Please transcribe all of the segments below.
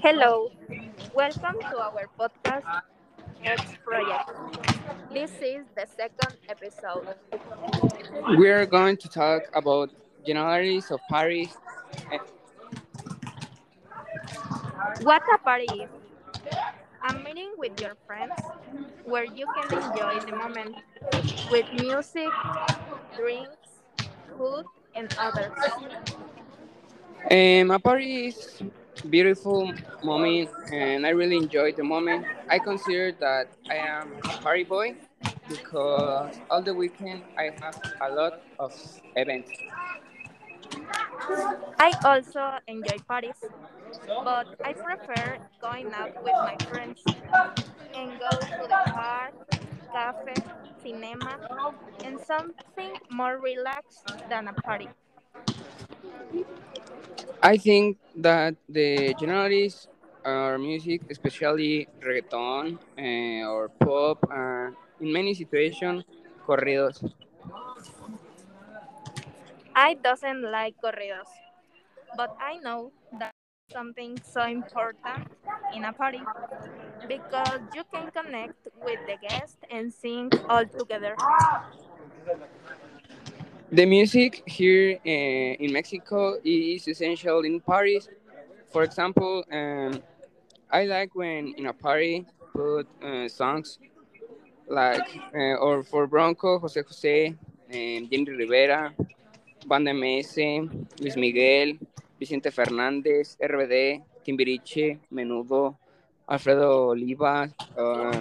Hello, welcome to our podcast X Project. This is the second episode. We are going to talk about generalities of parties. What a party is a meeting with your friends where you can enjoy the moment with music, drinks, food, and others. Um, a party is beautiful moment, and I really enjoy the moment. I consider that I am a party boy because all the weekend I have a lot of events. I also enjoy parties, but I prefer going out with my friends and go to the park, cafe, cinema, and something more relaxed than a party. I think that the generalities are music, especially reggaeton eh, or pop, and in many situations, corridos. I doesn't like corridos, but I know that something so important in a party because you can connect with the guest and sing all together. The music here uh, in Mexico is essential in parties. For example, um, I like when in a party put uh, songs like uh, or for Bronco, Jose Jose, um, Jenni Rivera, Banda MS, Luis Miguel, Vicente Fernández, RBD, Timbiriche, Menudo, Alfredo Oliva, uh,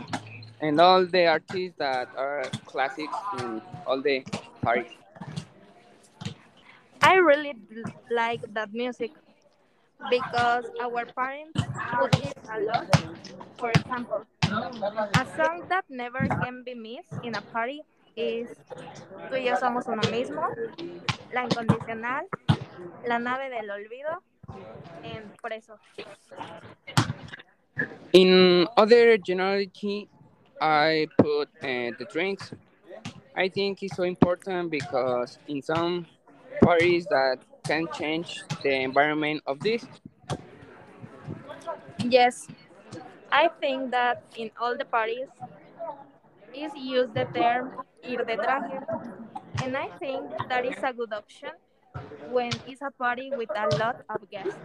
and all the artists that are classics in all the parties. Really like that music because our parents put it a lot. For example, a song that never can be missed in a party is Tú y yo somos uno mismo, La Incondicional, La Nave del Olvido, and Preso. In other generality, I put uh, the drinks. I think it's so important because in some parties that can change the environment of this. Yes, I think that in all the parties is used the term ir de traje, and I think that is a good option when it's a party with a lot of guests.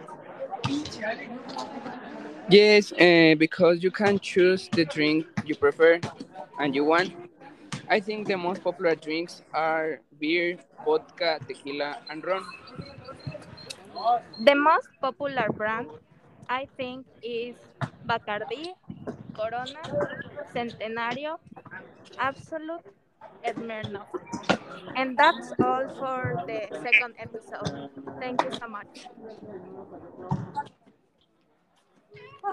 Yes, uh, because you can choose the drink you prefer and you want. I think the most popular drinks are beer, vodka, tequila, and rum. The most popular brand, I think, is Bacardi, Corona, Centenario, Absolut, and Smirnoff. And that's all for the second episode. Thank you so much.